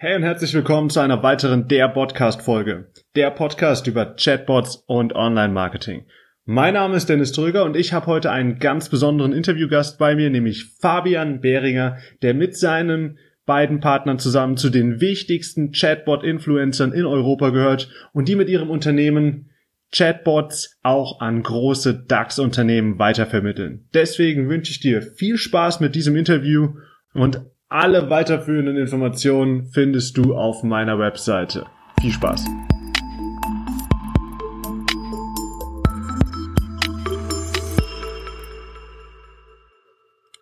Hey und herzlich willkommen zu einer weiteren Der Podcast Folge. Der Podcast über Chatbots und Online-Marketing. Mein Name ist Dennis Trüger und ich habe heute einen ganz besonderen Interviewgast bei mir, nämlich Fabian Behringer, der mit seinen beiden Partnern zusammen zu den wichtigsten Chatbot-Influencern in Europa gehört und die mit ihrem Unternehmen Chatbots auch an große DAX-Unternehmen weitervermitteln. Deswegen wünsche ich dir viel Spaß mit diesem Interview und alle weiterführenden Informationen findest du auf meiner Webseite. Viel Spaß!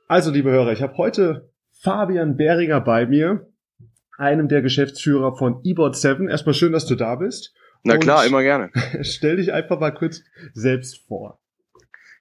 Also, liebe Hörer, ich habe heute Fabian Behringer bei mir, einem der Geschäftsführer von eBot7. Erstmal schön, dass du da bist. Na klar, immer gerne. Stell dich einfach mal kurz selbst vor.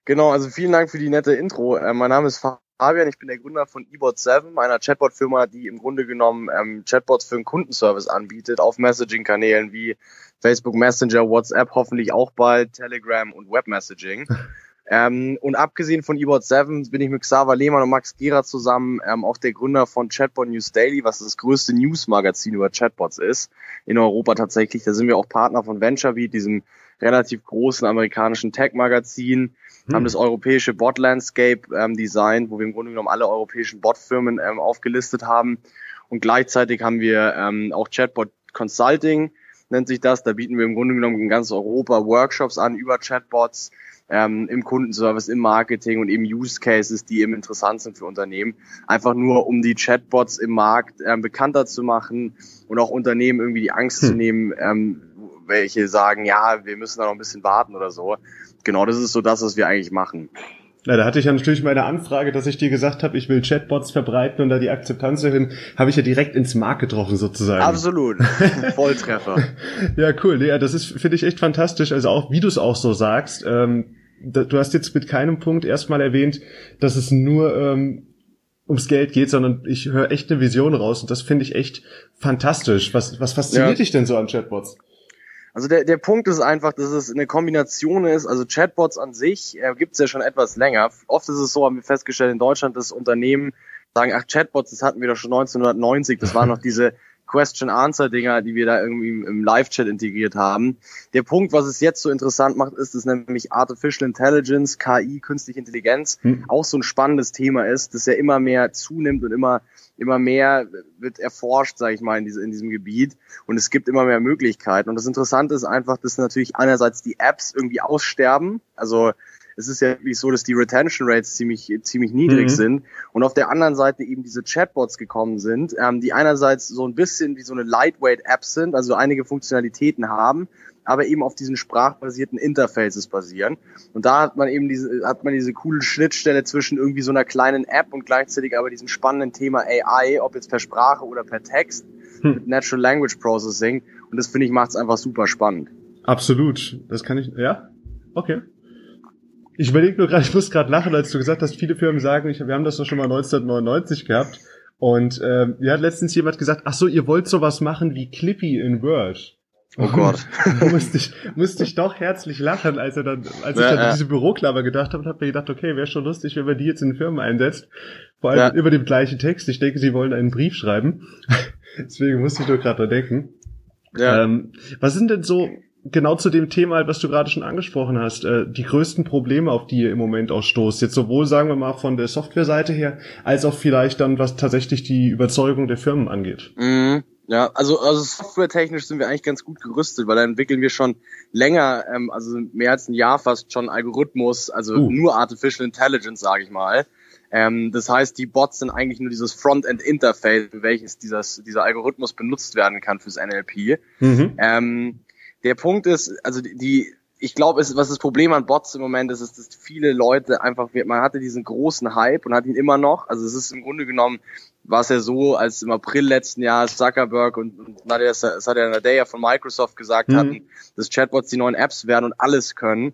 Genau, also vielen Dank für die nette Intro. Äh, mein Name ist Fabian, ich bin der Gründer von eBot7, einer Chatbot-Firma, die im Grunde genommen ähm, Chatbots für einen Kundenservice anbietet, auf Messaging-Kanälen wie Facebook Messenger, WhatsApp, hoffentlich auch bald, Telegram und Webmessaging. ähm, und abgesehen von eBot7 bin ich mit Xaver Lehmann und Max Gera zusammen ähm, auch der Gründer von Chatbot News Daily, was das größte News-Magazin über Chatbots ist, in Europa tatsächlich. Da sind wir auch Partner von VentureBeat, diesem relativ großen amerikanischen Tech-Magazin hm. haben das europäische Bot-Landscape ähm, designt, wo wir im Grunde genommen alle europäischen Bot-Firmen ähm, aufgelistet haben. Und gleichzeitig haben wir ähm, auch Chatbot Consulting, nennt sich das. Da bieten wir im Grunde genommen in ganz Europa Workshops an über Chatbots ähm, im Kundenservice, im Marketing und eben Use Cases, die eben interessant sind für Unternehmen. Einfach nur, um die Chatbots im Markt ähm, bekannter zu machen und auch Unternehmen irgendwie die Angst hm. zu nehmen, ähm, welche sagen, ja, wir müssen da noch ein bisschen warten oder so. Genau, das ist so das, was wir eigentlich machen. Na, da hatte ich ja natürlich meine Anfrage, dass ich dir gesagt habe, ich will Chatbots verbreiten und da die Akzeptanz erhöhen, habe ich ja direkt ins Mark getroffen sozusagen. Absolut, Volltreffer. ja, cool. Ja, das ist finde ich echt fantastisch. Also auch, wie du es auch so sagst. Ähm, du hast jetzt mit keinem Punkt erstmal erwähnt, dass es nur ähm, ums Geld geht, sondern ich höre echt eine Vision raus und das finde ich echt fantastisch. Was, was fasziniert ja. dich denn so an Chatbots? Also der, der Punkt ist einfach, dass es eine Kombination ist. Also Chatbots an sich äh, gibt es ja schon etwas länger. Oft ist es so, haben wir festgestellt in Deutschland, dass Unternehmen sagen, ach Chatbots, das hatten wir doch schon 1990. Das waren noch diese Question-Answer-Dinger, die wir da irgendwie im Live-Chat integriert haben. Der Punkt, was es jetzt so interessant macht, ist, dass nämlich Artificial Intelligence, KI, künstliche Intelligenz hm. auch so ein spannendes Thema ist, das ja immer mehr zunimmt und immer immer mehr wird erforscht, sage ich mal, in, diese, in diesem Gebiet und es gibt immer mehr Möglichkeiten. Und das Interessante ist einfach, dass natürlich einerseits die Apps irgendwie aussterben, also es ist ja wirklich so, dass die Retention Rates ziemlich, ziemlich niedrig mhm. sind und auf der anderen Seite eben diese Chatbots gekommen sind, ähm, die einerseits so ein bisschen wie so eine Lightweight-App sind, also einige Funktionalitäten haben, aber eben auf diesen sprachbasierten Interfaces basieren. Und da hat man eben diese, hat man diese coole Schnittstelle zwischen irgendwie so einer kleinen App und gleichzeitig aber diesem spannenden Thema AI, ob jetzt per Sprache oder per Text, hm. mit Natural Language Processing. Und das finde ich macht es einfach super spannend. Absolut. Das kann ich, ja? Okay. Ich überlege nur gerade, ich muss gerade lachen, als du gesagt hast, viele Firmen sagen, ich, wir haben das doch schon mal 1999 gehabt. Und ähm, mir hat letztens jemand gesagt, ach so, ihr wollt sowas machen wie Clippy in Word. Oh Gott. musste ich, musste ich doch herzlich lachen, als er dann, als ja, ich dann ja. diese Büroklammer gedacht habe und habe mir gedacht, okay, wäre schon lustig, wenn man die jetzt in Firmen einsetzt. Vor allem ja. über dem gleichen Text. Ich denke, sie wollen einen Brief schreiben. Deswegen musste ich nur gerade da denken. Ja. Ähm, was sind denn so genau zu dem Thema, was du gerade schon angesprochen hast, äh, die größten Probleme, auf die ihr im Moment auch stoßt. Jetzt sowohl, sagen wir mal, von der Softwareseite her, als auch vielleicht dann, was tatsächlich die Überzeugung der Firmen angeht. Mhm. Ja, also, also softwaretechnisch sind wir eigentlich ganz gut gerüstet, weil da entwickeln wir schon länger, ähm, also mehr als ein Jahr fast schon Algorithmus, also uh. nur Artificial Intelligence, sage ich mal. Ähm, das heißt, die Bots sind eigentlich nur dieses Frontend-Interface, welches dieses, dieser Algorithmus benutzt werden kann fürs NLP. Mhm. Ähm, der Punkt ist, also die, ich glaube, was das Problem an Bots im Moment ist, ist, dass viele Leute einfach, man hatte diesen großen Hype und hat ihn immer noch. Also es ist im Grunde genommen, war es ja so, als im April letzten Jahres Zuckerberg und, und Nadia, das hat ja Nadia von Microsoft gesagt mhm. hatten, dass Chatbots die neuen Apps werden und alles können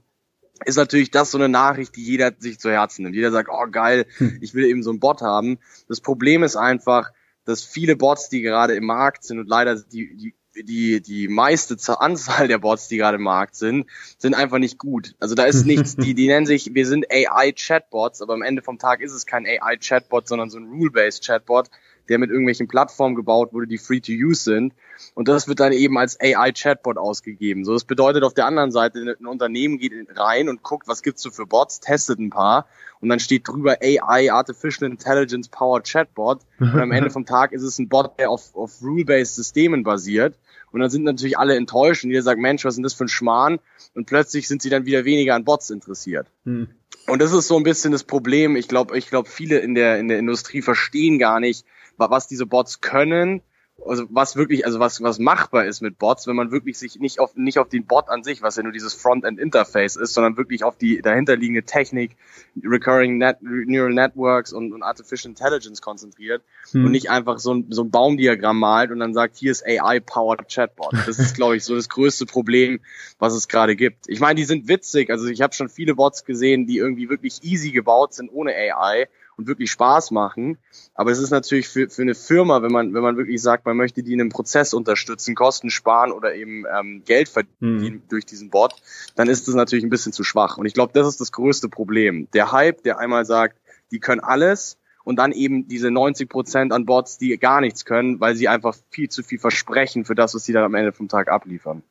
ist natürlich das so eine Nachricht, die jeder sich zu Herzen nimmt. Jeder sagt, oh geil, hm. ich will eben so einen Bot haben. Das Problem ist einfach, dass viele Bots, die gerade im Markt sind und leider die, die die, die meiste Anzahl der Bots, die gerade im Markt sind, sind einfach nicht gut. Also da ist nichts, die, die nennen sich, wir sind AI-Chatbots, aber am Ende vom Tag ist es kein AI-Chatbot, sondern so ein Rule-Based Chatbot, der mit irgendwelchen Plattformen gebaut wurde, die free to use sind. Und das wird dann eben als AI-Chatbot ausgegeben. So, das bedeutet auf der anderen Seite, ein Unternehmen geht rein und guckt, was gibt's so für Bots, testet ein paar und dann steht drüber AI, Artificial Intelligence Powered Chatbot. Und am Ende vom Tag ist es ein Bot, der auf, auf Rule-Based Systemen basiert. Und dann sind natürlich alle enttäuscht und jeder sagt, Mensch, was ist denn das für ein Schmarrn? Und plötzlich sind sie dann wieder weniger an Bots interessiert. Hm. Und das ist so ein bisschen das Problem. Ich glaube, ich glaube, viele in der, in der Industrie verstehen gar nicht, was diese Bots können also was wirklich, also was, was machbar ist mit Bots, wenn man wirklich sich nicht auf, nicht auf den Bot an sich, was ja nur dieses Frontend-Interface ist, sondern wirklich auf die dahinterliegende Technik, Recurring Net, Neural Networks und, und Artificial Intelligence konzentriert hm. und nicht einfach so ein, so ein Baumdiagramm malt und dann sagt, hier ist AI-powered Chatbot. Das ist, glaube ich, so das größte Problem, was es gerade gibt. Ich meine, die sind witzig, also ich habe schon viele Bots gesehen, die irgendwie wirklich easy gebaut sind ohne AI und wirklich Spaß machen. Aber es ist natürlich für, für eine Firma, wenn man, wenn man wirklich sagt, man möchte die in einem Prozess unterstützen, Kosten sparen oder eben ähm, Geld verdienen mhm. durch diesen Bot, dann ist das natürlich ein bisschen zu schwach. Und ich glaube, das ist das größte Problem. Der Hype, der einmal sagt, die können alles und dann eben diese 90 Prozent an Bots, die gar nichts können, weil sie einfach viel zu viel versprechen für das, was sie dann am Ende vom Tag abliefern.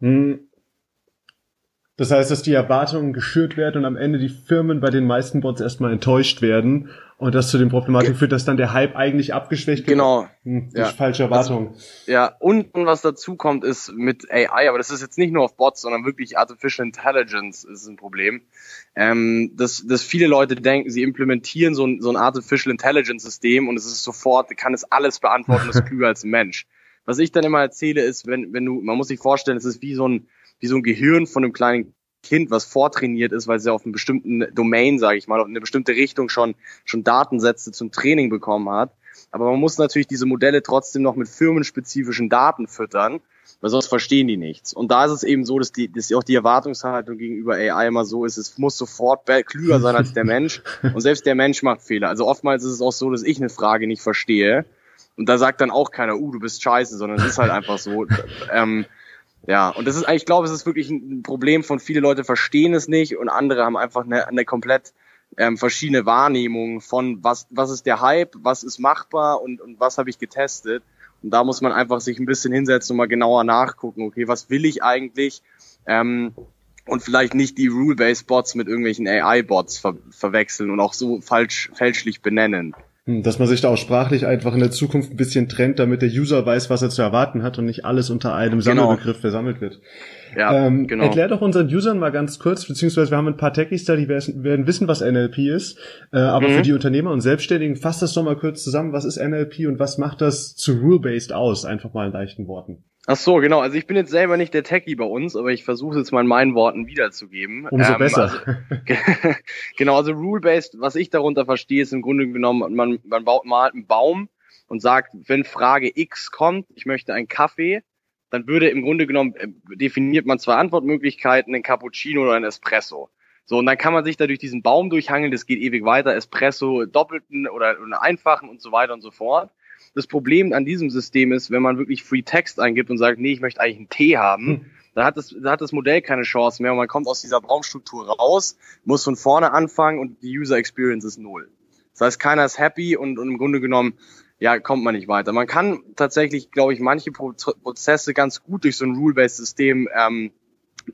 Mhm. Das heißt, dass die Erwartungen geschürt werden und am Ende die Firmen bei den meisten Bots erstmal enttäuscht werden und das zu den Problematiken führt, dass dann der Hype eigentlich abgeschwächt wird. Genau. Hm, ja. falsche Erwartungen. Also, ja, und, und was dazu kommt, ist mit AI, aber das ist jetzt nicht nur auf Bots, sondern wirklich Artificial Intelligence ist ein Problem. Ähm, dass, dass viele Leute denken, sie implementieren so ein, so ein Artificial Intelligence System und es ist sofort, kann es alles beantworten, ist klüger als ein Mensch. Was ich dann immer erzähle, ist, wenn, wenn du, man muss sich vorstellen, es ist wie so ein, wie so ein Gehirn von einem kleinen Kind, was vortrainiert ist, weil sie auf einem bestimmten Domain, sage ich mal, auf eine bestimmte Richtung schon, schon Datensätze zum Training bekommen hat. Aber man muss natürlich diese Modelle trotzdem noch mit firmenspezifischen Daten füttern, weil sonst verstehen die nichts. Und da ist es eben so, dass, die, dass auch die Erwartungshaltung gegenüber AI immer so ist, es muss sofort klüger sein als der Mensch. Und selbst der Mensch macht Fehler. Also oftmals ist es auch so, dass ich eine Frage nicht verstehe. Und da sagt dann auch keiner, uh, du bist scheiße, sondern es ist halt einfach so. Ähm, ja, und das ist, ich glaube, es ist wirklich ein Problem von viele Leute verstehen es nicht und andere haben einfach eine, eine komplett ähm, verschiedene Wahrnehmung von was, was ist der Hype, was ist machbar und, und was habe ich getestet. Und da muss man einfach sich ein bisschen hinsetzen und mal genauer nachgucken, okay, was will ich eigentlich? Ähm, und vielleicht nicht die Rule-Based Bots mit irgendwelchen AI-Bots ver verwechseln und auch so falsch, fälschlich benennen. Hm, dass man sich da auch sprachlich einfach in der Zukunft ein bisschen trennt, damit der User weiß, was er zu erwarten hat und nicht alles unter einem genau. Sammelbegriff versammelt wird. Ja, ähm, genau. Erklär doch unseren Usern mal ganz kurz, beziehungsweise wir haben ein paar Techies da, die werden wissen, was NLP ist. Äh, aber mhm. für die Unternehmer und Selbstständigen, fasst das doch mal kurz zusammen. Was ist NLP und was macht das zu Rule-Based aus? Einfach mal in leichten Worten. Ach so, genau. Also ich bin jetzt selber nicht der Techie bei uns, aber ich versuche es jetzt mal in meinen Worten wiederzugeben. Umso ähm, besser. Also, genau, also Rule-Based, was ich darunter verstehe, ist im Grunde genommen, man, man baut mal einen Baum und sagt, wenn Frage X kommt, ich möchte einen Kaffee, dann würde im Grunde genommen, äh, definiert man zwei Antwortmöglichkeiten, einen Cappuccino oder einen Espresso. So, und dann kann man sich da durch diesen Baum durchhangeln, das geht ewig weiter, Espresso, doppelten oder, oder einfachen und so weiter und so fort. Das Problem an diesem System ist, wenn man wirklich Free Text eingibt und sagt, nee, ich möchte eigentlich einen Tee haben, hm. da hat das, da hat das Modell keine Chance mehr und man kommt aus dieser Baumstruktur raus, muss von vorne anfangen und die User Experience ist null. Das heißt, keiner ist happy und, und im Grunde genommen, ja, kommt man nicht weiter. Man kann tatsächlich, glaube ich, manche Prozesse ganz gut durch so ein Rule-Based System ähm,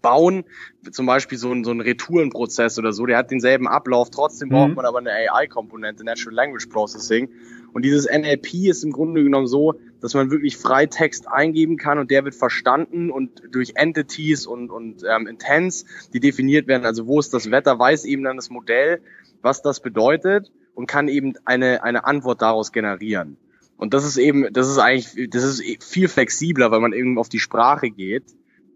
bauen, zum Beispiel so ein, so ein Retourenprozess oder so, der hat denselben Ablauf, trotzdem braucht mhm. man aber eine AI-Komponente, Natural Language Processing. Und dieses NLP ist im Grunde genommen so, dass man wirklich frei Text eingeben kann und der wird verstanden und durch Entities und, und ähm, Intents, die definiert werden, also wo ist das Wetter, weiß eben dann das Modell, was das bedeutet und kann eben eine, eine Antwort daraus generieren. Und das ist eben, das ist eigentlich, das ist viel flexibler, weil man eben auf die Sprache geht.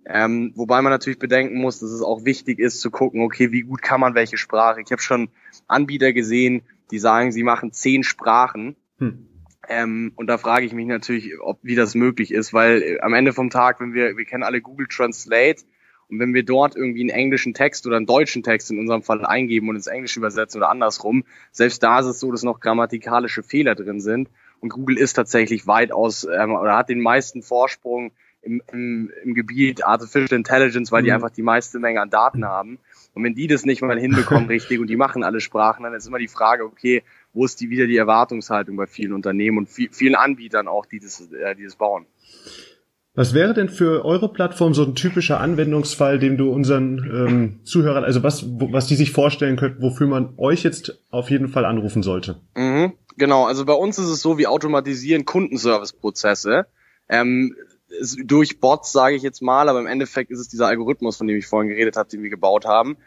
Ähm, wobei man natürlich bedenken muss, dass es auch wichtig ist zu gucken, okay, wie gut kann man welche Sprache. Ich habe schon Anbieter gesehen, die sagen, sie machen zehn Sprachen hm. Ähm, und da frage ich mich natürlich, ob wie das möglich ist, weil äh, am Ende vom Tag, wenn wir, wir kennen alle Google Translate und wenn wir dort irgendwie einen englischen Text oder einen deutschen Text in unserem Fall eingeben und ins Englische übersetzen oder andersrum, selbst da ist es so, dass noch grammatikalische Fehler drin sind. Und Google ist tatsächlich weitaus ähm, oder hat den meisten Vorsprung im, im, im Gebiet Artificial Intelligence, weil die mhm. einfach die meiste Menge an Daten haben. Und wenn die das nicht mal hinbekommen richtig und die machen alle Sprachen, dann ist immer die Frage, okay, wo ist die wieder die Erwartungshaltung bei vielen Unternehmen und vielen Anbietern auch, die das, äh, die das bauen. Was wäre denn für eure Plattform so ein typischer Anwendungsfall, dem du unseren ähm, Zuhörern, also was, wo, was die sich vorstellen könnten, wofür man euch jetzt auf jeden Fall anrufen sollte? Mhm, genau, also bei uns ist es so, wir automatisieren Kundenservice-Prozesse. Ähm, durch Bots, sage ich jetzt mal, aber im Endeffekt ist es dieser Algorithmus, von dem ich vorhin geredet habe, den wir gebaut haben.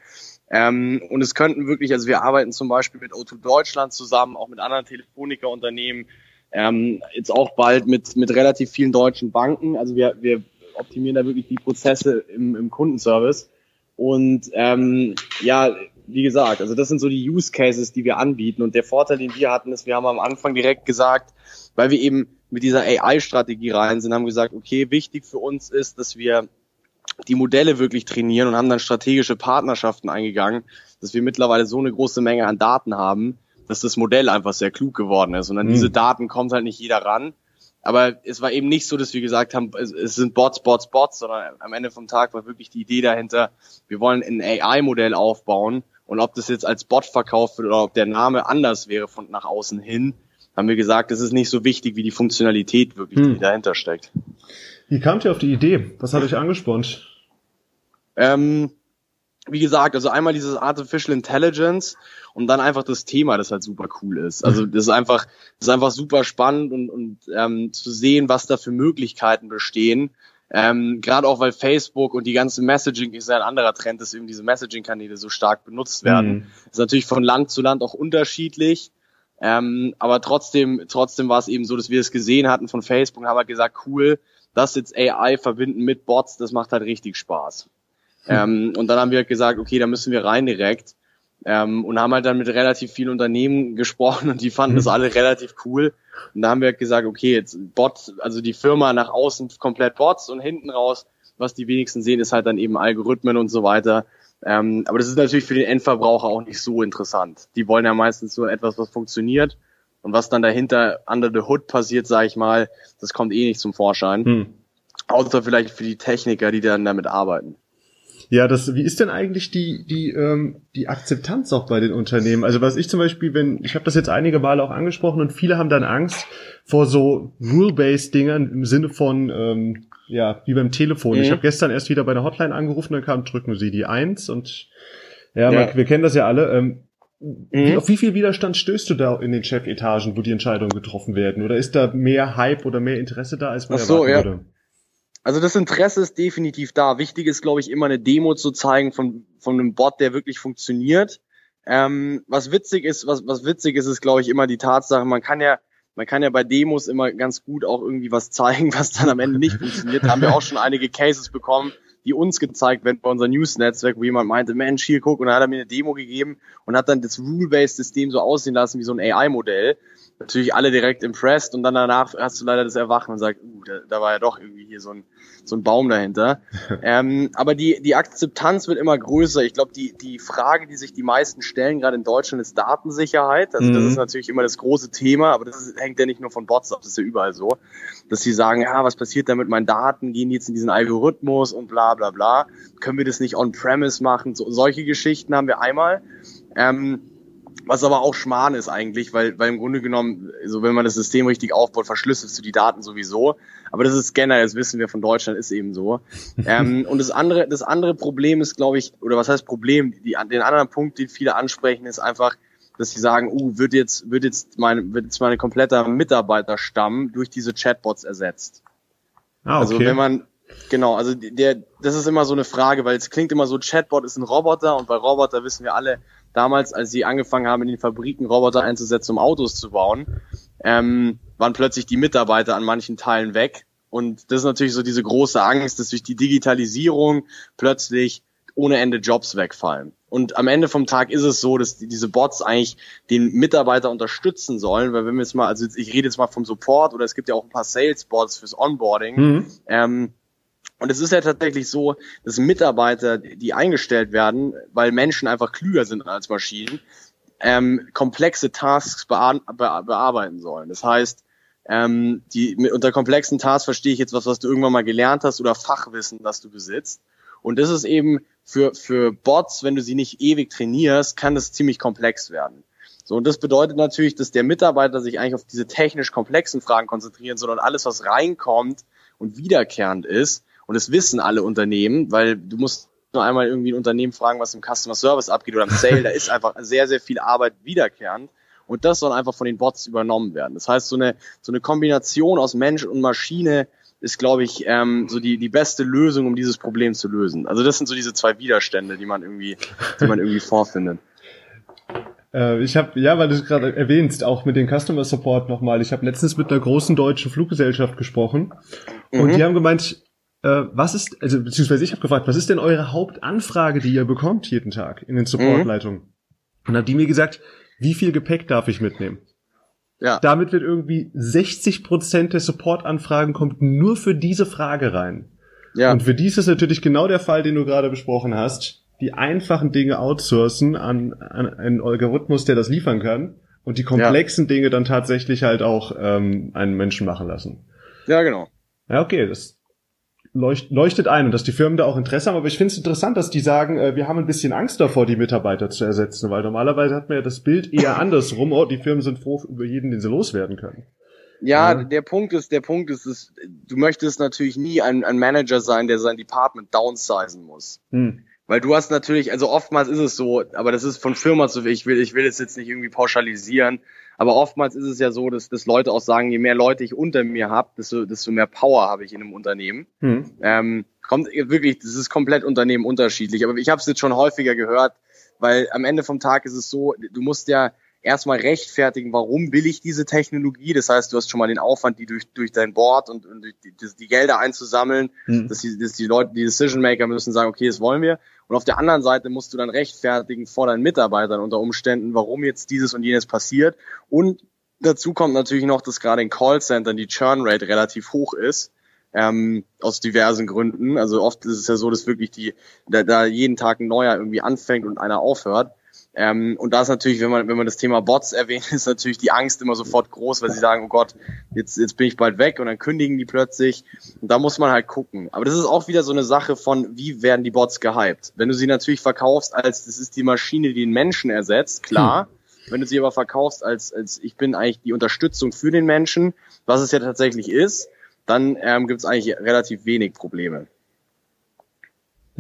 Ähm, und es könnten wirklich, also wir arbeiten zum Beispiel mit O2 Deutschland zusammen, auch mit anderen Telefonica-Unternehmen, ähm, jetzt auch bald mit, mit relativ vielen deutschen Banken. Also wir, wir optimieren da wirklich die Prozesse im, im Kundenservice. Und ähm, ja, wie gesagt, also das sind so die Use Cases, die wir anbieten. Und der Vorteil, den wir hatten, ist, wir haben am Anfang direkt gesagt, weil wir eben mit dieser AI-Strategie rein sind, haben gesagt, okay, wichtig für uns ist, dass wir die Modelle wirklich trainieren und haben dann strategische Partnerschaften eingegangen, dass wir mittlerweile so eine große Menge an Daten haben, dass das Modell einfach sehr klug geworden ist. Und an mhm. diese Daten kommt halt nicht jeder ran. Aber es war eben nicht so, dass wir gesagt haben, es, es sind Bots, Bots, Bots, sondern am Ende vom Tag war wirklich die Idee dahinter, wir wollen ein AI-Modell aufbauen und ob das jetzt als Bot verkauft wird oder ob der Name anders wäre von nach außen hin, haben wir gesagt, es ist nicht so wichtig wie die Funktionalität wirklich, hm. die dahinter steckt. Wie kamt ihr auf die Idee? Was hat euch angespornt? Ähm, wie gesagt, also einmal dieses Artificial Intelligence und dann einfach das Thema, das halt super cool ist. Also das ist einfach, das ist einfach super spannend und, und ähm, zu sehen, was da für Möglichkeiten bestehen. Ähm, Gerade auch, weil Facebook und die ganze Messaging ist ja ein anderer Trend, dass eben diese Messaging-Kanäle so stark benutzt werden. Mhm. ist natürlich von Land zu Land auch unterschiedlich. Ähm, aber trotzdem, trotzdem war es eben so, dass wir es gesehen hatten von Facebook und haben halt gesagt, cool, das jetzt AI verbinden mit Bots, das macht halt richtig Spaß. Hm. Ähm, und dann haben wir halt gesagt, okay, da müssen wir rein direkt. Ähm, und haben halt dann mit relativ vielen Unternehmen gesprochen und die fanden das hm. alle relativ cool. Und da haben wir halt gesagt, okay, jetzt Bot, also die Firma nach außen komplett Bots und hinten raus, was die wenigsten sehen, ist halt dann eben Algorithmen und so weiter. Ähm, aber das ist natürlich für den Endverbraucher auch nicht so interessant. Die wollen ja meistens nur etwas, was funktioniert. Und was dann dahinter under the hood passiert, sage ich mal, das kommt eh nicht zum Vorschein. Hm. Außer vielleicht für die Techniker, die dann damit arbeiten. Ja, das, wie ist denn eigentlich die, die, ähm, die Akzeptanz auch bei den Unternehmen? Also was ich zum Beispiel, wenn, ich habe das jetzt einige Male auch angesprochen und viele haben dann Angst vor so Rule-Based Dingern im Sinne von, ähm, ja, wie beim Telefon. Mhm. Ich habe gestern erst wieder bei der Hotline angerufen, dann kam, drücken Sie die Eins und ja, ja. Man, wir kennen das ja alle. Ähm, mhm. Auf wie viel Widerstand stößt du da in den Chefetagen, wo die Entscheidungen getroffen werden? Oder ist da mehr Hype oder mehr Interesse da, als man Ach so, erwarten ja. würde? Also das Interesse ist definitiv da. Wichtig ist, glaube ich, immer eine Demo zu zeigen von, von einem Bot, der wirklich funktioniert. Ähm, was witzig ist, was, was witzig ist, ist, glaube ich, immer die Tatsache, man kann ja, man kann ja bei Demos immer ganz gut auch irgendwie was zeigen, was dann am Ende nicht funktioniert. Da haben wir auch schon einige Cases bekommen, die uns gezeigt werden bei unserem News-Netzwerk, wo jemand meinte, Mensch, hier guck, und dann hat er mir eine Demo gegeben und hat dann das Rule-Based-System so aussehen lassen wie so ein AI-Modell natürlich alle direkt impressed und dann danach hast du leider das Erwachen und sagst, uh, da, da war ja doch irgendwie hier so ein, so ein Baum dahinter. ähm, aber die, die Akzeptanz wird immer größer. Ich glaube, die, die Frage, die sich die meisten stellen, gerade in Deutschland, ist Datensicherheit. Also mhm. das ist natürlich immer das große Thema, aber das ist, hängt ja nicht nur von Bots ab, das ist ja überall so, dass sie sagen, ja, was passiert da mit meinen Daten? Gehen die jetzt in diesen Algorithmus und bla bla bla? Können wir das nicht on-premise machen? So, solche Geschichten haben wir einmal. Ähm, was aber auch Schmarrn ist eigentlich, weil, weil im Grunde genommen, so wenn man das System richtig aufbaut, verschlüsselst du die Daten sowieso. Aber das ist generell, das wissen wir von Deutschland, ist eben so. ähm, und das andere, das andere Problem ist, glaube ich, oder was heißt Problem? Die, den anderen Punkt, den viele ansprechen, ist einfach, dass sie sagen, uh, wird jetzt, wird jetzt mein, wird jetzt meine kompletter Mitarbeiterstamm durch diese Chatbots ersetzt. Ah, also okay. Also wenn man, genau, also der, das ist immer so eine Frage, weil es klingt immer so, Chatbot ist ein Roboter und bei Roboter wissen wir alle, damals, als sie angefangen haben, in den Fabriken Roboter einzusetzen, um Autos zu bauen, ähm, waren plötzlich die Mitarbeiter an manchen Teilen weg. Und das ist natürlich so diese große Angst, dass durch die Digitalisierung plötzlich ohne Ende Jobs wegfallen. Und am Ende vom Tag ist es so, dass diese Bots eigentlich den Mitarbeiter unterstützen sollen, weil wenn wir jetzt mal, also ich rede jetzt mal vom Support oder es gibt ja auch ein paar Sales-Bots fürs Onboarding, mhm. ähm, und es ist ja tatsächlich so, dass Mitarbeiter, die eingestellt werden, weil Menschen einfach klüger sind als Maschinen, ähm, komplexe Tasks bear be bearbeiten sollen. Das heißt, ähm, die, unter komplexen Tasks verstehe ich jetzt was, was du irgendwann mal gelernt hast oder Fachwissen, das du besitzt. Und das ist eben für, für Bots, wenn du sie nicht ewig trainierst, kann das ziemlich komplex werden. So, und das bedeutet natürlich, dass der Mitarbeiter sich eigentlich auf diese technisch komplexen Fragen konzentrieren soll und alles, was reinkommt und wiederkehrend ist, und das wissen alle Unternehmen, weil du musst nur einmal irgendwie ein Unternehmen fragen, was im Customer Service abgeht oder im Sale, da ist einfach sehr, sehr viel Arbeit wiederkehrend. Und das soll einfach von den Bots übernommen werden. Das heißt, so eine, so eine Kombination aus Mensch und Maschine ist, glaube ich, ähm, so die, die beste Lösung, um dieses Problem zu lösen. Also das sind so diese zwei Widerstände, die man irgendwie, die man irgendwie vorfindet. Äh, ich habe, ja, weil du es gerade erwähnst, auch mit dem Customer Support nochmal. Ich habe letztens mit einer großen deutschen Fluggesellschaft gesprochen mhm. und die haben gemeint, äh, was ist, also beziehungsweise ich habe gefragt, was ist denn eure Hauptanfrage, die ihr bekommt jeden Tag in den Supportleitungen? Mhm. Und haben die mir gesagt, wie viel Gepäck darf ich mitnehmen? Ja. Damit wird irgendwie 60 Prozent der Supportanfragen kommt nur für diese Frage rein. Ja. Und für dies ist natürlich genau der Fall, den du gerade besprochen hast. Die einfachen Dinge outsourcen an, an einen Algorithmus, der das liefern kann. Und die komplexen ja. Dinge dann tatsächlich halt auch ähm, einen Menschen machen lassen. Ja, genau. Ja, okay, das leuchtet ein und dass die Firmen da auch Interesse haben. Aber ich finde es interessant, dass die sagen, äh, wir haben ein bisschen Angst davor, die Mitarbeiter zu ersetzen, weil normalerweise hat man ja das Bild eher andersrum. Oh, die Firmen sind froh über jeden, den sie loswerden können. Ja, ja, der Punkt ist, der Punkt ist, ist, du möchtest natürlich nie ein, ein Manager sein, der sein Department downsizen muss. Hm. Weil du hast natürlich, also oftmals ist es so, aber das ist von Firma zu, ich will, ich will es jetzt nicht irgendwie pauschalisieren, aber oftmals ist es ja so, dass, dass Leute auch sagen, je mehr Leute ich unter mir habe, desto, desto mehr Power habe ich in einem Unternehmen. Hm. Ähm, kommt wirklich, das ist komplett Unternehmen unterschiedlich. Aber ich habe es jetzt schon häufiger gehört, weil am Ende vom Tag ist es so, du musst ja erstmal rechtfertigen, warum will ich diese Technologie. Das heißt, du hast schon mal den Aufwand, die durch, durch dein Board und, und durch die, die Gelder einzusammeln, hm. dass, die, dass die Leute, die Decision Maker müssen sagen, okay, das wollen wir. Und auf der anderen Seite musst du dann rechtfertigen vor deinen Mitarbeitern unter Umständen, warum jetzt dieses und jenes passiert. Und dazu kommt natürlich noch, dass gerade in Callcentern die Churn Rate relativ hoch ist. Ähm, aus diversen Gründen. Also oft ist es ja so, dass wirklich die, da, da jeden Tag ein neuer irgendwie anfängt und einer aufhört. Ähm, und da ist natürlich, wenn man, wenn man das Thema Bots erwähnt, ist natürlich die Angst immer sofort groß, weil sie sagen, oh Gott, jetzt, jetzt bin ich bald weg und dann kündigen die plötzlich. Und da muss man halt gucken. Aber das ist auch wieder so eine Sache von, wie werden die Bots gehypt? Wenn du sie natürlich verkaufst als, das ist die Maschine, die den Menschen ersetzt, klar. Hm. Wenn du sie aber verkaufst als, als, ich bin eigentlich die Unterstützung für den Menschen, was es ja tatsächlich ist, dann ähm, gibt es eigentlich relativ wenig Probleme.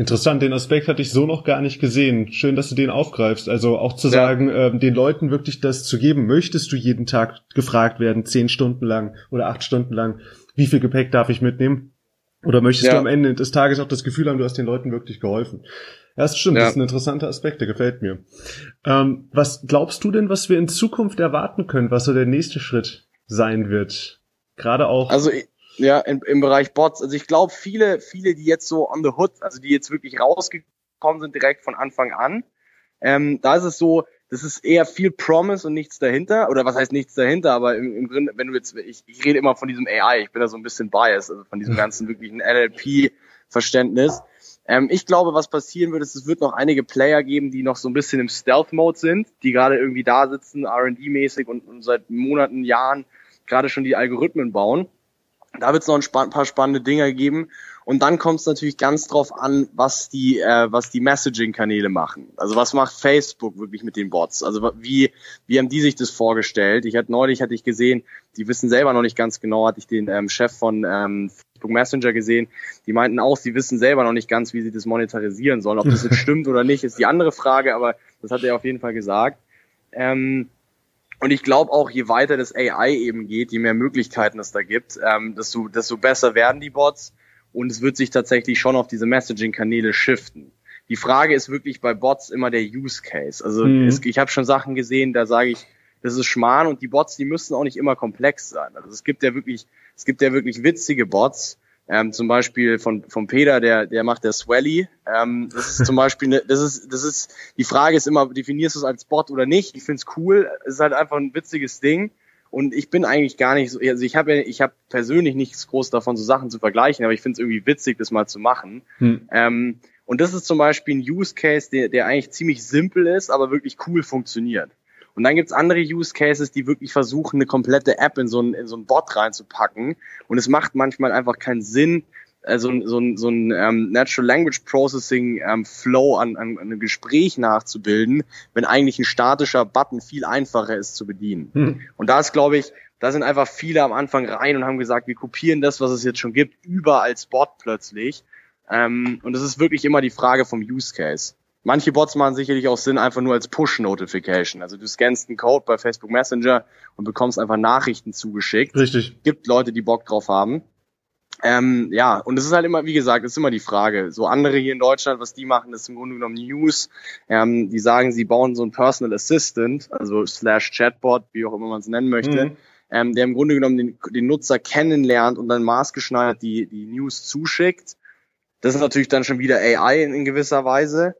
Interessant, den Aspekt hatte ich so noch gar nicht gesehen. Schön, dass du den aufgreifst. Also auch zu ja. sagen, ähm, den Leuten wirklich das zu geben. Möchtest du jeden Tag gefragt werden, zehn Stunden lang oder acht Stunden lang, wie viel Gepäck darf ich mitnehmen? Oder möchtest ja. du am Ende des Tages auch das Gefühl haben, du hast den Leuten wirklich geholfen? Ja, das stimmt, ja. das ist ein interessanter Aspekt, der gefällt mir. Ähm, was glaubst du denn, was wir in Zukunft erwarten können, was so der nächste Schritt sein wird? Gerade auch. Also ja, im, im Bereich Bots. Also ich glaube, viele, viele, die jetzt so on the hood, also die jetzt wirklich rausgekommen sind direkt von Anfang an, ähm, da ist es so, das ist eher viel Promise und nichts dahinter. Oder was heißt nichts dahinter, aber im, im Grunde, wenn du jetzt, ich, ich rede immer von diesem AI, ich bin da so ein bisschen biased, also von diesem ganzen wirklichen NLP-Verständnis. Ähm, ich glaube, was passieren wird, ist, es wird noch einige Player geben, die noch so ein bisschen im Stealth-Mode sind, die gerade irgendwie da sitzen, R&D-mäßig und, und seit Monaten, Jahren gerade schon die Algorithmen bauen. Da wird es noch ein, paar spannende Dinge geben. Und dann kommt es natürlich ganz drauf an, was die, äh, was die Messaging-Kanäle machen. Also was macht Facebook wirklich mit den Bots? Also wie, wie haben die sich das vorgestellt? Ich hatte neulich hatte ich gesehen, die wissen selber noch nicht ganz genau, hatte ich den ähm, Chef von ähm, Facebook Messenger gesehen, die meinten auch, sie wissen selber noch nicht ganz, wie sie das monetarisieren sollen. Ob das jetzt stimmt oder nicht, ist die andere Frage, aber das hat er auf jeden Fall gesagt. Ähm, und ich glaube auch, je weiter das AI eben geht, je mehr Möglichkeiten es da gibt, ähm, desto, desto besser werden die Bots und es wird sich tatsächlich schon auf diese Messaging-Kanäle shiften. Die Frage ist wirklich bei Bots immer der Use Case. Also mhm. es, ich habe schon Sachen gesehen, da sage ich, das ist Schmarrn und die Bots, die müssen auch nicht immer komplex sein. Also es gibt ja wirklich, es gibt ja wirklich witzige Bots, ähm, zum Beispiel von, von Peter, der, der macht der Swelly. Ähm, das ist zum Beispiel, ne, das ist, das ist, die Frage ist immer, definierst du es als Bot oder nicht? Ich find's cool. Es ist halt einfach ein witziges Ding. Und ich bin eigentlich gar nicht so, also ich habe ich habe persönlich nichts groß davon, so Sachen zu vergleichen, aber ich finde es irgendwie witzig, das mal zu machen. Hm. Ähm, und das ist zum Beispiel ein Use Case, der, der eigentlich ziemlich simpel ist, aber wirklich cool funktioniert. Und dann gibt's andere Use Cases, die wirklich versuchen, eine komplette App in so einen, in so einen Bot reinzupacken. Und es macht manchmal einfach keinen Sinn, äh, so, so, so ein ähm, Natural Language Processing ähm, Flow an, an, an einem Gespräch nachzubilden, wenn eigentlich ein statischer Button viel einfacher ist zu bedienen. Hm. Und da ist, glaube ich, da sind einfach viele am Anfang rein und haben gesagt, wir kopieren das, was es jetzt schon gibt, über als Bot plötzlich. Ähm, und es ist wirklich immer die Frage vom Use Case. Manche Bots machen sicherlich auch Sinn einfach nur als Push-Notification. Also du scannst einen Code bei Facebook Messenger und bekommst einfach Nachrichten zugeschickt. Richtig. Gibt Leute, die Bock drauf haben. Ähm, ja, und es ist halt immer, wie gesagt, es ist immer die Frage. So andere hier in Deutschland, was die machen, ist im Grunde genommen News. Ähm, die sagen, sie bauen so ein Personal Assistant, also slash Chatbot, wie auch immer man es nennen möchte, mhm. ähm, der im Grunde genommen den, den Nutzer kennenlernt und dann maßgeschneidert die, die News zuschickt. Das ist natürlich dann schon wieder AI in, in gewisser Weise.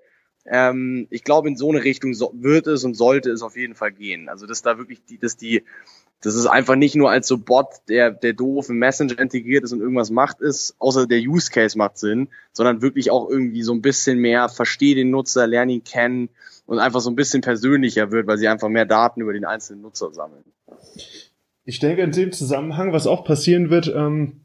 Ähm, ich glaube, in so eine Richtung so, wird es und sollte es auf jeden Fall gehen. Also, dass da wirklich die, dass die das ist einfach nicht nur als so Bot, der, der doof im Messenger integriert ist und irgendwas macht ist, außer der Use Case macht Sinn, sondern wirklich auch irgendwie so ein bisschen mehr verstehe den Nutzer, lerne ihn kennen und einfach so ein bisschen persönlicher wird, weil sie einfach mehr Daten über den einzelnen Nutzer sammeln. Ich denke in dem Zusammenhang, was auch passieren wird, ähm,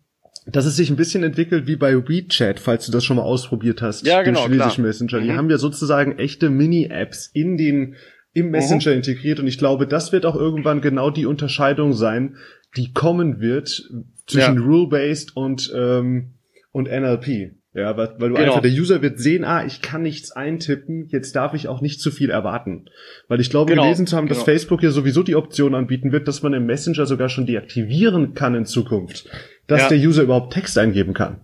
dass es sich ein bisschen entwickelt wie bei WeChat, falls du das schon mal ausprobiert hast. Ja, genau. Chinesisch Messenger. Die mhm. haben ja sozusagen echte Mini-Apps in den im Messenger mhm. integriert und ich glaube, das wird auch irgendwann genau die Unterscheidung sein, die kommen wird zwischen ja. Rule-Based und ähm, und NLP. Ja, weil, weil du genau. einfach, der User wird sehen, ah, ich kann nichts eintippen, jetzt darf ich auch nicht zu viel erwarten. Weil ich glaube, genau. gelesen zu haben, dass genau. Facebook ja sowieso die Option anbieten wird, dass man im Messenger sogar schon deaktivieren kann in Zukunft, dass ja. der User überhaupt Text eingeben kann.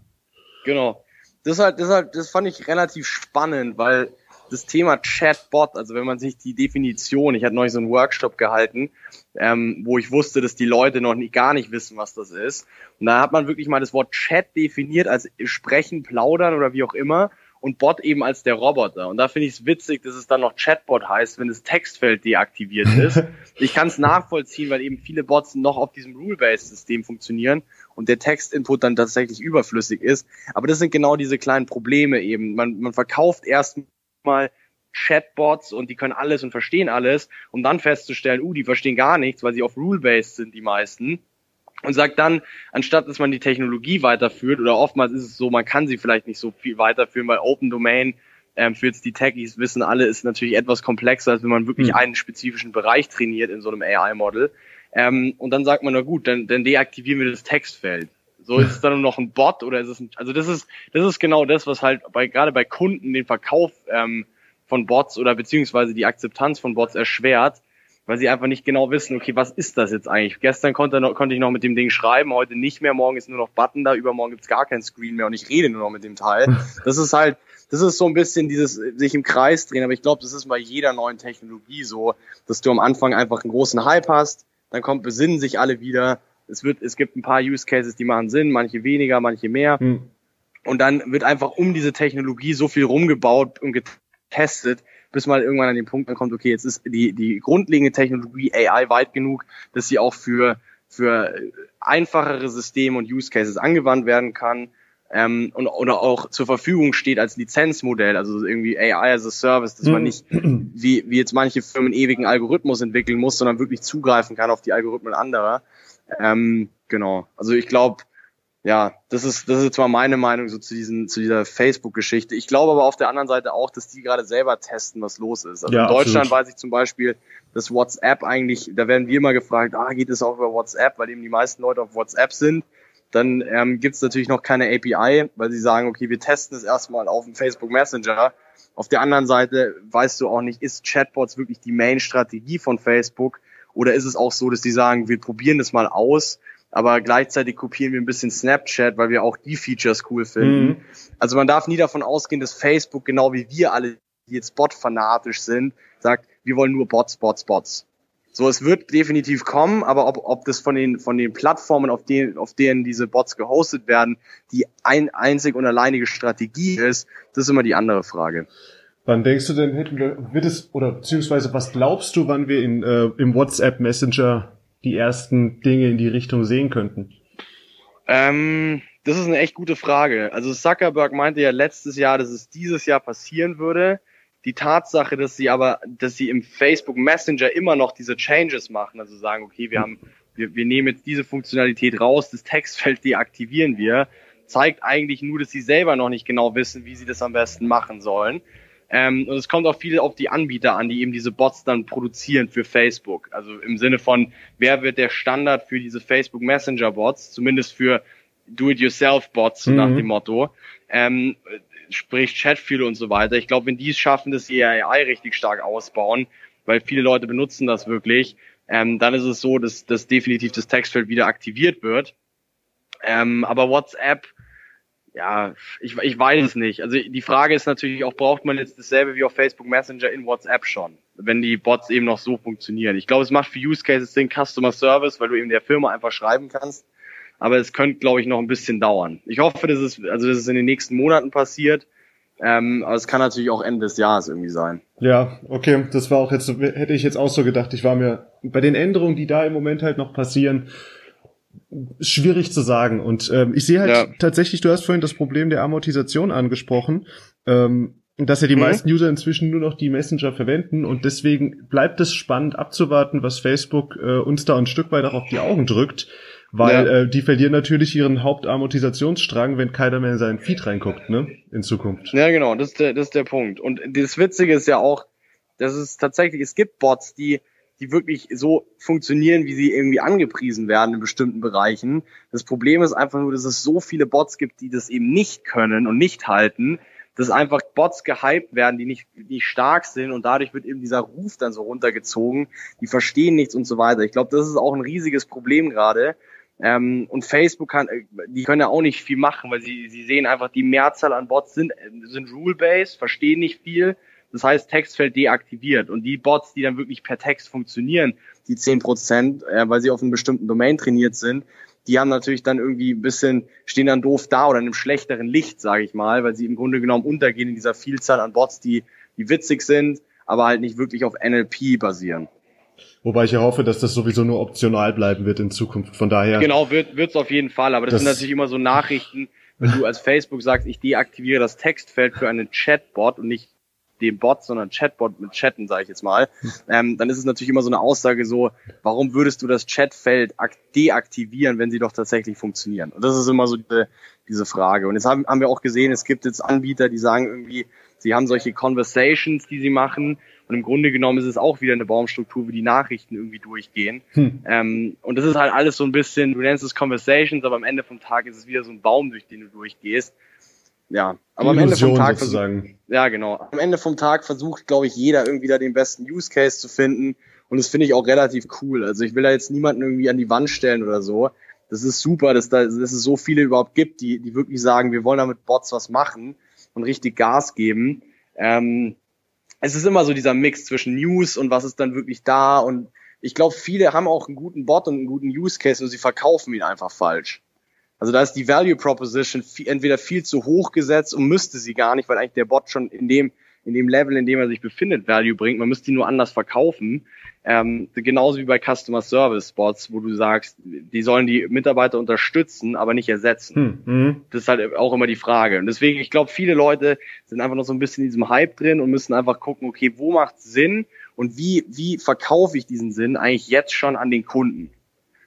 Genau. Das halt, das halt, das fand ich relativ spannend, weil das Thema Chatbot, also wenn man sich die Definition, ich hatte neulich so einen Workshop gehalten, ähm, wo ich wusste, dass die Leute noch nicht, gar nicht wissen, was das ist. Und da hat man wirklich mal das Wort Chat definiert als sprechen, plaudern oder wie auch immer und Bot eben als der Roboter. Und da finde ich es witzig, dass es dann noch Chatbot heißt, wenn das Textfeld deaktiviert ist. ich kann es nachvollziehen, weil eben viele Bots noch auf diesem Rule-Based-System funktionieren und der Textinput dann tatsächlich überflüssig ist. Aber das sind genau diese kleinen Probleme eben. Man, man verkauft erst mal Chatbots und die können alles und verstehen alles, um dann festzustellen, uh, die verstehen gar nichts, weil sie auf Rule-Based sind, die meisten. Und sagt dann, anstatt dass man die Technologie weiterführt, oder oftmals ist es so, man kann sie vielleicht nicht so viel weiterführen, weil Open Domain ähm, für jetzt die Techies wissen alle, ist natürlich etwas komplexer, als wenn man wirklich mhm. einen spezifischen Bereich trainiert in so einem AI-Model. Ähm, und dann sagt man, na gut, dann, dann deaktivieren wir das Textfeld. So ist es dann nur noch ein Bot oder ist es ein, also das ist, das ist genau das, was halt bei, gerade bei Kunden den Verkauf ähm, von Bots oder beziehungsweise die Akzeptanz von Bots erschwert, weil sie einfach nicht genau wissen, okay, was ist das jetzt eigentlich? Gestern konnte, noch, konnte ich noch mit dem Ding schreiben, heute nicht mehr, morgen ist nur noch Button da, übermorgen gibt's gar kein Screen mehr und ich rede nur noch mit dem Teil. Das ist halt, das ist so ein bisschen dieses sich im Kreis drehen, aber ich glaube, das ist bei jeder neuen Technologie so, dass du am Anfang einfach einen großen Hype hast, dann kommt, besinnen sich alle wieder es wird, es gibt ein paar Use Cases, die machen Sinn, manche weniger, manche mehr. Hm. Und dann wird einfach um diese Technologie so viel rumgebaut und getestet, bis mal irgendwann an den Punkt kommt, okay, jetzt ist die, die grundlegende Technologie AI weit genug, dass sie auch für, für einfachere Systeme und Use Cases angewandt werden kann. Ähm, und, oder auch zur Verfügung steht als Lizenzmodell, also irgendwie AI as a Service, dass man hm. nicht wie, wie jetzt manche Firmen ewigen Algorithmus entwickeln muss, sondern wirklich zugreifen kann auf die Algorithmen anderer. Ähm, genau. Also ich glaube, ja, das ist, das ist zwar meine Meinung so zu diesen, zu dieser Facebook-Geschichte. Ich glaube aber auf der anderen Seite auch, dass die gerade selber testen, was los ist. Also ja, in Deutschland absolut. weiß ich zum Beispiel, dass WhatsApp eigentlich, da werden wir immer gefragt, ah, geht es auch über WhatsApp, weil eben die meisten Leute auf WhatsApp sind. Dann ähm, gibt es natürlich noch keine API, weil sie sagen, okay, wir testen es erstmal auf dem Facebook Messenger. Auf der anderen Seite weißt du auch nicht, ist Chatbots wirklich die Main-Strategie von Facebook? Oder ist es auch so, dass die sagen, wir probieren das mal aus, aber gleichzeitig kopieren wir ein bisschen Snapchat, weil wir auch die Features cool finden. Mhm. Also man darf nie davon ausgehen, dass Facebook, genau wie wir alle, die jetzt Bot-fanatisch sind, sagt, wir wollen nur Bots, Bots, Bots. So, es wird definitiv kommen, aber ob, ob das von den, von den Plattformen, auf denen, auf denen diese Bots gehostet werden, die ein einzig und alleinige Strategie ist, das ist immer die andere Frage. Wann denkst du denn, wird es, oder beziehungsweise was glaubst du, wann wir in, äh, im WhatsApp Messenger die ersten Dinge in die Richtung sehen könnten? Ähm, das ist eine echt gute Frage. Also Zuckerberg meinte ja letztes Jahr, dass es dieses Jahr passieren würde. Die Tatsache, dass sie aber, dass sie im Facebook Messenger immer noch diese Changes machen, also sagen, okay, wir haben, wir, wir nehmen jetzt diese Funktionalität raus, das Textfeld deaktivieren wir, zeigt eigentlich nur, dass sie selber noch nicht genau wissen, wie sie das am besten machen sollen. Ähm, und es kommt auch viel auf die Anbieter an, die eben diese Bots dann produzieren für Facebook. Also im Sinne von, wer wird der Standard für diese Facebook Messenger Bots, zumindest für Do-it-yourself-Bots, mhm. nach dem Motto. Ähm, sprich Chatfuel und so weiter. Ich glaube, wenn die es schaffen, dass sie AI richtig stark ausbauen, weil viele Leute benutzen das wirklich, ähm, dann ist es so, dass, dass definitiv das Textfeld wieder aktiviert wird. Ähm, aber WhatsApp, ja, ich, ich weiß es nicht. Also die Frage ist natürlich auch, braucht man jetzt dasselbe wie auf Facebook Messenger in WhatsApp schon, wenn die Bots eben noch so funktionieren. Ich glaube, es macht für Use Cases den Customer Service, weil du eben der Firma einfach schreiben kannst. Aber es könnte, glaube ich, noch ein bisschen dauern. Ich hoffe, dass es, also dass es in den nächsten Monaten passiert. Ähm, aber es kann natürlich auch Ende des Jahres irgendwie sein. Ja, okay, das war auch jetzt, hätte ich jetzt auch so gedacht. Ich war mir bei den Änderungen, die da im Moment halt noch passieren, schwierig zu sagen. Und ähm, ich sehe halt ja. tatsächlich, du hast vorhin das Problem der Amortisation angesprochen, ähm, dass ja die mhm. meisten User inzwischen nur noch die Messenger verwenden und deswegen bleibt es spannend abzuwarten, was Facebook äh, uns da ein Stück weit auch auf die Augen drückt, weil ja. äh, die verlieren natürlich ihren Hauptamortisationsstrang, wenn keiner mehr in seinen Feed reinguckt, ne, in Zukunft. Ja, genau, das ist der, das ist der Punkt. Und das Witzige ist ja auch, dass es tatsächlich, es gibt Bots, die die wirklich so funktionieren, wie sie irgendwie angepriesen werden in bestimmten Bereichen. Das Problem ist einfach nur, dass es so viele Bots gibt, die das eben nicht können und nicht halten, dass einfach Bots gehypt werden, die nicht, nicht stark sind und dadurch wird eben dieser Ruf dann so runtergezogen. Die verstehen nichts und so weiter. Ich glaube, das ist auch ein riesiges Problem gerade. Ähm, und Facebook kann, äh, die können ja auch nicht viel machen, weil sie, sie sehen einfach, die Mehrzahl an Bots sind, sind rule-based, verstehen nicht viel das heißt, Textfeld deaktiviert. Und die Bots, die dann wirklich per Text funktionieren, die 10 Prozent, äh, weil sie auf einem bestimmten Domain trainiert sind, die haben natürlich dann irgendwie ein bisschen, stehen dann doof da oder in einem schlechteren Licht, sage ich mal, weil sie im Grunde genommen untergehen in dieser Vielzahl an Bots, die, die witzig sind, aber halt nicht wirklich auf NLP basieren. Wobei ich ja hoffe, dass das sowieso nur optional bleiben wird in Zukunft. Von daher. Genau, wird es auf jeden Fall. Aber das, das sind natürlich immer so Nachrichten, wenn du als Facebook sagst, ich deaktiviere das Textfeld für einen Chatbot und nicht dem Bot, sondern Chatbot mit Chatten, sage ich jetzt mal, ähm, dann ist es natürlich immer so eine Aussage so, warum würdest du das Chatfeld deaktivieren, wenn sie doch tatsächlich funktionieren? Und das ist immer so diese, diese Frage. Und jetzt haben, haben wir auch gesehen, es gibt jetzt Anbieter, die sagen irgendwie, sie haben solche Conversations, die sie machen. Und im Grunde genommen ist es auch wieder eine Baumstruktur, wie die Nachrichten irgendwie durchgehen. Hm. Ähm, und das ist halt alles so ein bisschen, du nennst es Conversations, aber am Ende vom Tag ist es wieder so ein Baum, durch den du durchgehst ja, aber am Ende vom Tag sozusagen. ja genau. Am Ende vom Tag versucht, glaube ich, jeder irgendwie da den besten Use Case zu finden und das finde ich auch relativ cool. Also ich will da jetzt niemanden irgendwie an die Wand stellen oder so. Das ist super, dass da dass es so viele überhaupt gibt, die die wirklich sagen, wir wollen da mit Bots was machen und richtig Gas geben. Ähm, es ist immer so dieser Mix zwischen News und was ist dann wirklich da und ich glaube, viele haben auch einen guten Bot und einen guten Use Case und sie verkaufen ihn einfach falsch. Also da ist die Value Proposition viel, entweder viel zu hoch gesetzt und müsste sie gar nicht, weil eigentlich der Bot schon in dem in dem Level, in dem er sich befindet, Value bringt. Man müsste ihn nur anders verkaufen. Ähm, genauso wie bei Customer Service Bots, wo du sagst, die sollen die Mitarbeiter unterstützen, aber nicht ersetzen. Hm, hm. Das ist halt auch immer die Frage. Und deswegen, ich glaube, viele Leute sind einfach noch so ein bisschen in diesem Hype drin und müssen einfach gucken, okay, wo macht Sinn und wie, wie verkaufe ich diesen Sinn eigentlich jetzt schon an den Kunden?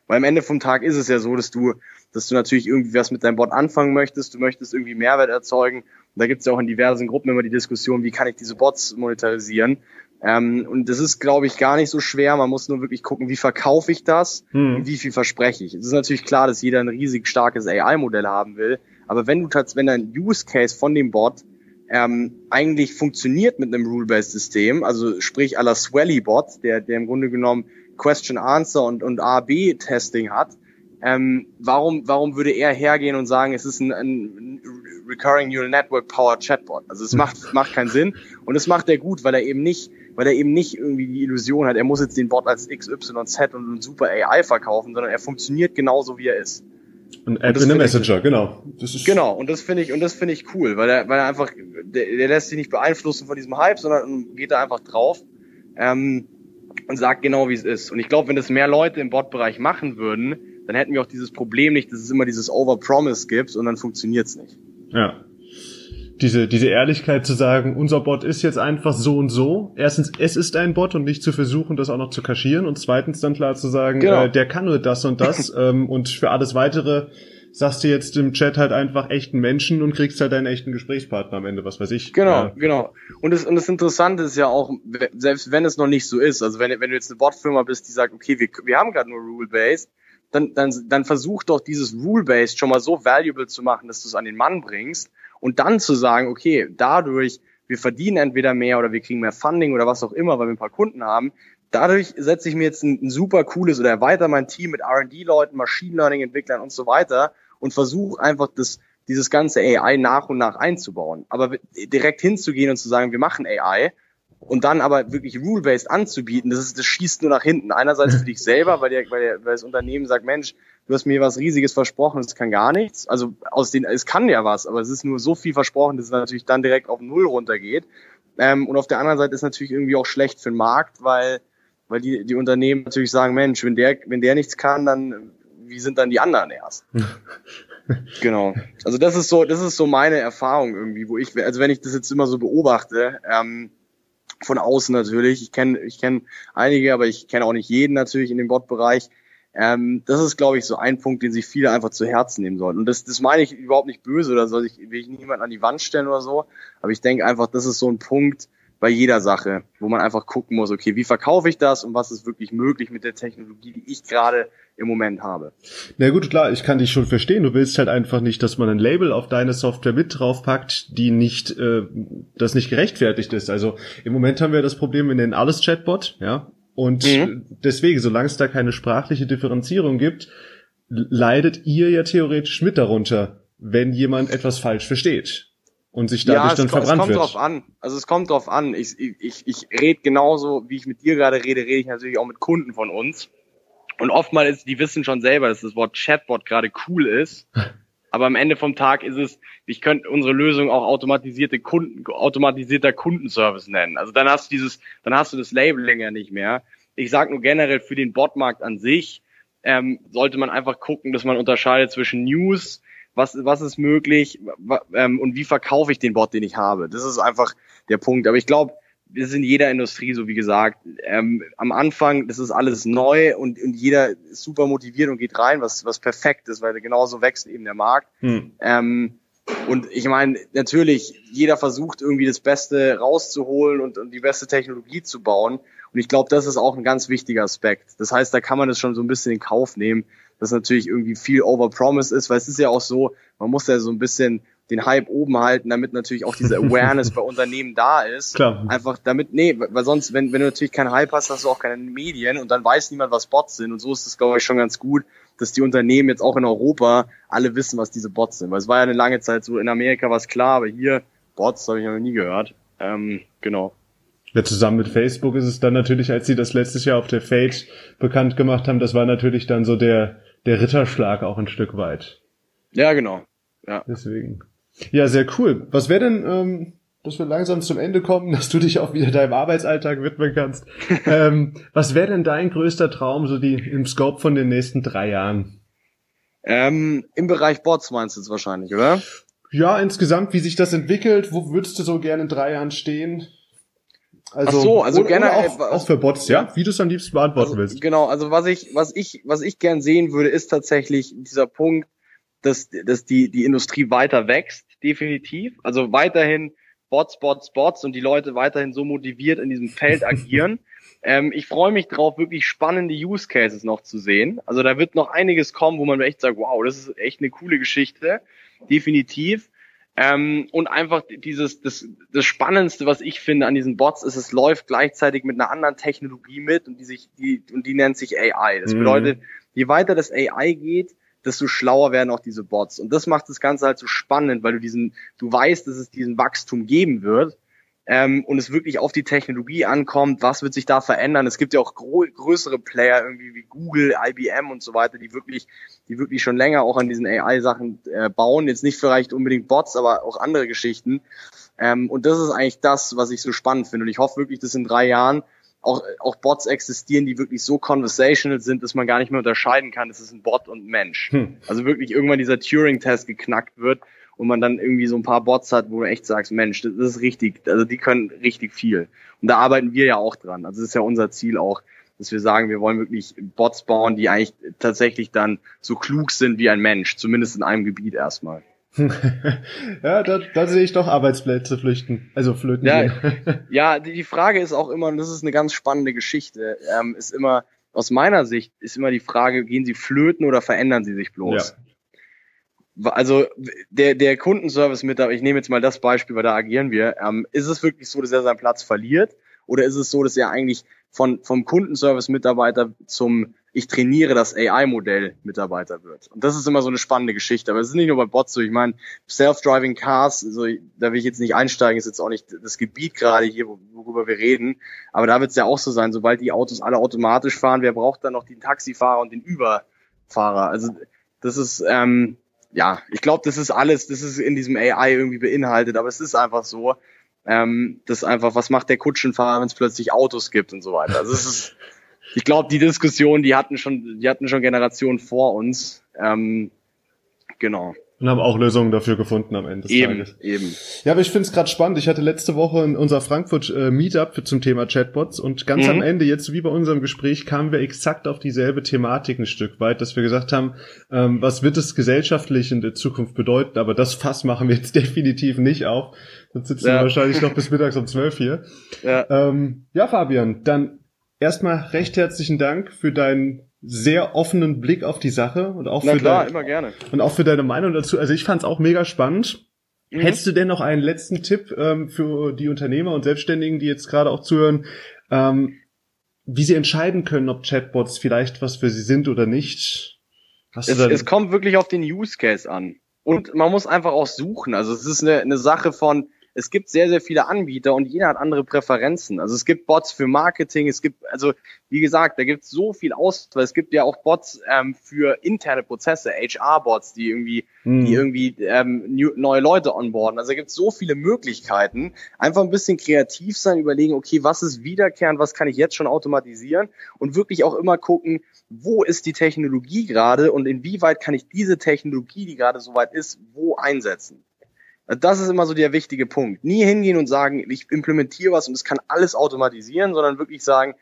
Weil am Ende vom Tag ist es ja so, dass du dass du natürlich irgendwie was mit deinem Bot anfangen möchtest, du möchtest irgendwie Mehrwert erzeugen. Und da gibt es ja auch in diversen Gruppen immer die Diskussion, wie kann ich diese Bots monetarisieren. Ähm, und das ist, glaube ich, gar nicht so schwer. Man muss nur wirklich gucken, wie verkaufe ich das hm. und wie viel verspreche ich. Es ist natürlich klar, dass jeder ein riesig starkes AI-Modell haben will. Aber wenn du tatsächlich, wenn dein Use Case von dem Bot ähm, eigentlich funktioniert mit einem Rule-Based System, also sprich aller Swelly-Bot, der, der im Grunde genommen Question-Answer und, und A-B-Testing hat, ähm, warum, warum würde er hergehen und sagen, es ist ein, ein Recurring Neural Network Powered Chatbot? Also es macht, macht keinen Sinn. Und es macht er gut, weil er eben nicht, weil er eben nicht irgendwie die Illusion hat, er muss jetzt den Bot als XYZ und ein super AI verkaufen, sondern er funktioniert genauso wie er ist. Ein App in a Messenger, ich, genau. genau, und das finde ich, und das finde ich cool, weil er, weil er einfach, der, der lässt sich nicht beeinflussen von diesem Hype, sondern geht da einfach drauf ähm, und sagt genau, wie es ist. Und ich glaube, wenn das mehr Leute im Bot-Bereich machen würden, dann hätten wir auch dieses Problem nicht, dass es immer dieses Overpromise gibt und dann funktioniert's nicht. Ja. Diese, diese Ehrlichkeit zu sagen, unser Bot ist jetzt einfach so und so. Erstens, es ist ein Bot und nicht zu versuchen, das auch noch zu kaschieren. Und zweitens dann klar zu sagen, genau. äh, der kann nur das und das. ähm, und für alles weitere sagst du jetzt im Chat halt einfach echten Menschen und kriegst halt deinen echten Gesprächspartner am Ende, was weiß ich. Genau, ja. genau. Und das, und das Interessante ist ja auch, selbst wenn es noch nicht so ist, also wenn, wenn du jetzt eine Botfirma bist, die sagt, okay, wir, wir haben gerade nur Rule-Based, dann, dann, dann versuch doch dieses Rule-Based schon mal so valuable zu machen, dass du es an den Mann bringst und dann zu sagen, okay, dadurch, wir verdienen entweder mehr oder wir kriegen mehr Funding oder was auch immer, weil wir ein paar Kunden haben, dadurch setze ich mir jetzt ein, ein super cooles oder erweitere mein Team mit R&D-Leuten, Machine Learning-Entwicklern und so weiter und versuche einfach das, dieses ganze AI nach und nach einzubauen. Aber direkt hinzugehen und zu sagen, wir machen AI und dann aber wirklich rule-based anzubieten, das, ist, das schießt nur nach hinten. Einerseits für dich selber, weil, der, weil, der, weil das Unternehmen sagt, Mensch, du hast mir was Riesiges versprochen, es kann gar nichts. Also aus den, es kann ja was, aber es ist nur so viel versprochen, dass es natürlich dann direkt auf Null runtergeht. Ähm, und auf der anderen Seite ist natürlich irgendwie auch schlecht für den Markt, weil, weil die, die Unternehmen natürlich sagen, Mensch, wenn der, wenn der nichts kann, dann wie sind dann die anderen erst? genau. Also das ist so, das ist so meine Erfahrung irgendwie, wo ich, also wenn ich das jetzt immer so beobachte, ähm, von außen natürlich. Ich kenne ich kenn einige, aber ich kenne auch nicht jeden natürlich in dem Bot-Bereich. Ähm, das ist, glaube ich, so ein Punkt, den sich viele einfach zu Herzen nehmen sollten. Und das, das meine ich überhaupt nicht böse oder soll ich, will ich niemanden an die Wand stellen oder so. Aber ich denke einfach, das ist so ein Punkt bei jeder Sache, wo man einfach gucken muss, okay, wie verkaufe ich das und was ist wirklich möglich mit der Technologie, die ich gerade im Moment habe. Na gut, klar, ich kann dich schon verstehen. Du willst halt einfach nicht, dass man ein Label auf deine Software mit draufpackt, die nicht, äh, das nicht gerechtfertigt ist. Also im Moment haben wir das Problem, wir nennen alles Chatbot, ja. Und mhm. deswegen, solange es da keine sprachliche Differenzierung gibt, leidet ihr ja theoretisch mit darunter, wenn jemand etwas falsch versteht und sich dadurch ja, dann verbrannt wird. Es kommt drauf an. Also es kommt drauf an. Ich, ich, ich rede genauso, wie ich mit dir gerade rede, rede ich natürlich auch mit Kunden von uns. Und oftmals ist, die wissen schon selber, dass das Wort Chatbot gerade cool ist. Aber am Ende vom Tag ist es, ich könnte unsere Lösung auch automatisierte Kunden, automatisierter Kundenservice nennen. Also dann hast du dieses, dann hast du das Labeling ja nicht mehr. Ich sage nur generell für den Botmarkt an sich, ähm, sollte man einfach gucken, dass man unterscheidet zwischen News, was, was ist möglich ähm, und wie verkaufe ich den Bot, den ich habe. Das ist einfach der Punkt. Aber ich glaube, wir sind in jeder Industrie, so wie gesagt. Ähm, am Anfang, das ist alles neu und, und jeder ist super motiviert und geht rein, was, was perfekt ist, weil genauso wächst eben der Markt. Hm. Ähm, und ich meine, natürlich, jeder versucht irgendwie das Beste rauszuholen und, und die beste Technologie zu bauen. Und ich glaube, das ist auch ein ganz wichtiger Aspekt. Das heißt, da kann man das schon so ein bisschen in Kauf nehmen, dass natürlich irgendwie viel overpromised ist, weil es ist ja auch so, man muss ja so ein bisschen den Hype oben halten, damit natürlich auch diese Awareness bei Unternehmen da ist. Klar. Einfach damit, nee, weil sonst, wenn, wenn du natürlich keinen Hype hast, hast du auch keine Medien und dann weiß niemand, was Bots sind. Und so ist es, glaube ich, schon ganz gut, dass die Unternehmen jetzt auch in Europa alle wissen, was diese Bots sind. Weil es war ja eine lange Zeit so, in Amerika war es klar, aber hier, Bots habe ich noch nie gehört. Ähm, genau. Ja, zusammen mit Facebook ist es dann natürlich, als sie das letztes Jahr auf der Fate bekannt gemacht haben, das war natürlich dann so der, der Ritterschlag auch ein Stück weit. Ja, genau. Ja. Deswegen. Ja, sehr cool. Was wäre denn, ähm, dass wir langsam zum Ende kommen, dass du dich auch wieder deinem Arbeitsalltag widmen kannst. ähm, was wäre denn dein größter Traum, so die im Scope von den nächsten drei Jahren? Ähm, Im Bereich Bots meinst du jetzt wahrscheinlich, oder? Ja, insgesamt, wie sich das entwickelt, wo würdest du so gerne in drei Jahren stehen? Also, Ach so, also oder, gerne auch, auch, für Bots, ja, wie du es am liebsten beantworten also, willst. Genau, also was ich, was ich, was ich gern sehen würde, ist tatsächlich dieser Punkt, dass, dass die, die Industrie weiter wächst, definitiv. Also weiterhin Bots, Bots, Bots und die Leute weiterhin so motiviert in diesem Feld agieren. ähm, ich freue mich drauf, wirklich spannende Use Cases noch zu sehen. Also da wird noch einiges kommen, wo man echt sagt, wow, das ist echt eine coole Geschichte. Definitiv. Ähm, und einfach dieses, das, das Spannendste, was ich finde an diesen Bots, ist, es läuft gleichzeitig mit einer anderen Technologie mit und die sich, die, und die nennt sich AI. Das mhm. bedeutet, je weiter das AI geht, desto schlauer werden auch diese Bots. Und das macht das Ganze halt so spannend, weil du diesen, du weißt, dass es diesen Wachstum geben wird. Ähm, und es wirklich auf die Technologie ankommt, was wird sich da verändern. Es gibt ja auch größere Player irgendwie wie Google, IBM und so weiter, die wirklich, die wirklich schon länger auch an diesen AI-Sachen äh, bauen. Jetzt nicht vielleicht unbedingt Bots, aber auch andere Geschichten. Ähm, und das ist eigentlich das, was ich so spannend finde. Und ich hoffe wirklich, dass in drei Jahren auch, auch Bots existieren, die wirklich so conversational sind, dass man gar nicht mehr unterscheiden kann, es ist ein Bot und Mensch. Hm. Also wirklich irgendwann dieser Turing-Test geknackt wird und man dann irgendwie so ein paar Bots hat, wo du echt sagst, Mensch, das ist richtig, also die können richtig viel. Und da arbeiten wir ja auch dran. Also das ist ja unser Ziel auch, dass wir sagen, wir wollen wirklich Bots bauen, die eigentlich tatsächlich dann so klug sind wie ein Mensch, zumindest in einem Gebiet erstmal. Ja, da, da sehe ich doch Arbeitsplätze flüchten, also flöten. Ja, ja, die Frage ist auch immer, und das ist eine ganz spannende Geschichte, ähm, ist immer, aus meiner Sicht ist immer die Frage, gehen sie flöten oder verändern sie sich bloß? Ja. Also der, der Kundenservice-Mitarbeiter, ich nehme jetzt mal das Beispiel, weil da agieren wir, ähm, ist es wirklich so, dass er seinen Platz verliert? Oder ist es so, dass er eigentlich von, vom Kundenservice-Mitarbeiter zum ich trainiere das AI-Modell Mitarbeiter wird. Und das ist immer so eine spannende Geschichte. Aber es ist nicht nur bei Bots so. Ich meine, Self-Driving Cars, also, da will ich jetzt nicht einsteigen, ist jetzt auch nicht das Gebiet gerade hier, worüber wir reden. Aber da wird es ja auch so sein, sobald die Autos alle automatisch fahren, wer braucht dann noch den Taxifahrer und den Überfahrer? Also das ist, ähm, ja, ich glaube, das ist alles, das ist in diesem AI irgendwie beinhaltet, aber es ist einfach so. Ähm, das einfach, was macht der Kutschenfahrer, wenn es plötzlich Autos gibt und so weiter. Also es ist ich glaube, die Diskussion, die hatten schon, die hatten schon Generationen vor uns. Ähm, genau. Und haben auch Lösungen dafür gefunden am Ende des eben, Tages. Eben. Ja, aber ich finde es gerade spannend. Ich hatte letzte Woche in unser Frankfurt äh, Meetup zum Thema Chatbots und ganz mhm. am Ende, jetzt wie bei unserem Gespräch, kamen wir exakt auf dieselbe Thematik ein Stück weit, dass wir gesagt haben, ähm, was wird es gesellschaftlich in der Zukunft bedeuten? Aber das Fass machen wir jetzt definitiv nicht auf. Sonst sitzen ja. wir wahrscheinlich noch bis mittags um zwölf hier. Ja. Ähm, ja, Fabian, dann erstmal recht herzlichen Dank für deinen sehr offenen Blick auf die Sache und auch Na für klar, dein, immer gerne. und auch für deine Meinung dazu. Also ich fand es auch mega spannend. Mhm. Hättest du denn noch einen letzten Tipp ähm, für die Unternehmer und Selbstständigen, die jetzt gerade auch zuhören, ähm, wie sie entscheiden können, ob Chatbots vielleicht was für sie sind oder nicht? Hast es, es kommt wirklich auf den Use Case an. Und man muss einfach auch suchen. Also es ist eine, eine Sache von, es gibt sehr, sehr viele Anbieter und jeder hat andere Präferenzen. Also es gibt Bots für Marketing, es gibt, also wie gesagt, da gibt es so viel Auswahl. Es gibt ja auch Bots ähm, für interne Prozesse, HR-Bots, die irgendwie, mhm. die irgendwie ähm, new, neue Leute onboarden. Also da gibt es so viele Möglichkeiten. Einfach ein bisschen kreativ sein, überlegen, okay, was ist wiederkehrend, was kann ich jetzt schon automatisieren und wirklich auch immer gucken, wo ist die Technologie gerade und inwieweit kann ich diese Technologie, die gerade soweit ist, wo einsetzen. Das ist immer so der wichtige Punkt. Nie hingehen und sagen, ich implementiere was und es kann alles automatisieren, sondern wirklich sagen,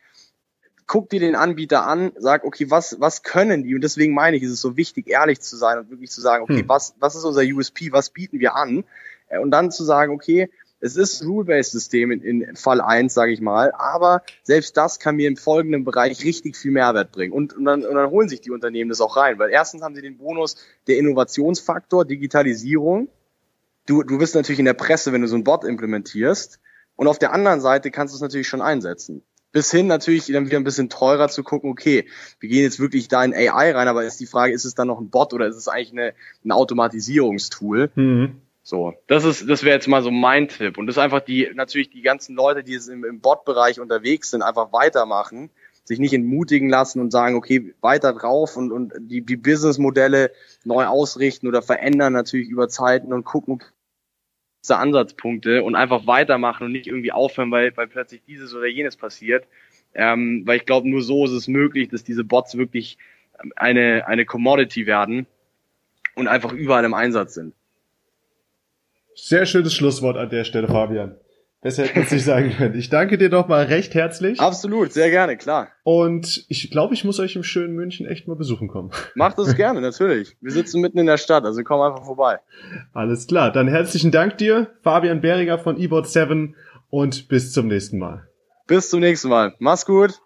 guck dir den Anbieter an, sag, okay, was, was können die? Und deswegen meine ich, ist es so wichtig, ehrlich zu sein und wirklich zu sagen, okay, hm. was, was ist unser USP, was bieten wir an? Äh, und dann zu sagen, okay, es ist ein Rule-Based-System in, in Fall 1, sage ich mal, aber selbst das kann mir im folgenden Bereich richtig viel Mehrwert bringen. Und, und, dann, und dann holen sich die Unternehmen das auch rein, weil erstens haben sie den Bonus der Innovationsfaktor, Digitalisierung, du, du bist natürlich in der Presse, wenn du so ein Bot implementierst. Und auf der anderen Seite kannst du es natürlich schon einsetzen. Bis hin natürlich dann wieder ein bisschen teurer zu gucken, okay, wir gehen jetzt wirklich da in AI rein, aber ist die Frage, ist es dann noch ein Bot oder ist es eigentlich eine, ein Automatisierungstool? Mhm. So, das ist, das wäre jetzt mal so mein Tipp. Und das ist einfach die, natürlich die ganzen Leute, die jetzt im, im Bot-Bereich unterwegs sind, einfach weitermachen, sich nicht entmutigen lassen und sagen, okay, weiter drauf und, und die, die Businessmodelle neu ausrichten oder verändern natürlich über Zeiten und gucken, Ansatzpunkte und einfach weitermachen und nicht irgendwie aufhören, weil, weil plötzlich dieses oder jenes passiert. Ähm, weil ich glaube, nur so ist es möglich, dass diese Bots wirklich eine, eine Commodity werden und einfach überall im Einsatz sind. Sehr schönes Schlusswort an der Stelle, Fabian. Besser hätte es nicht sagen können. Ich danke dir doch mal recht herzlich. Absolut, sehr gerne, klar. Und ich glaube, ich muss euch im schönen München echt mal besuchen kommen. Macht das gerne, natürlich. Wir sitzen mitten in der Stadt, also komm einfach vorbei. Alles klar, dann herzlichen Dank dir, Fabian Beringer von eBot 7 und bis zum nächsten Mal. Bis zum nächsten Mal. Mach's gut.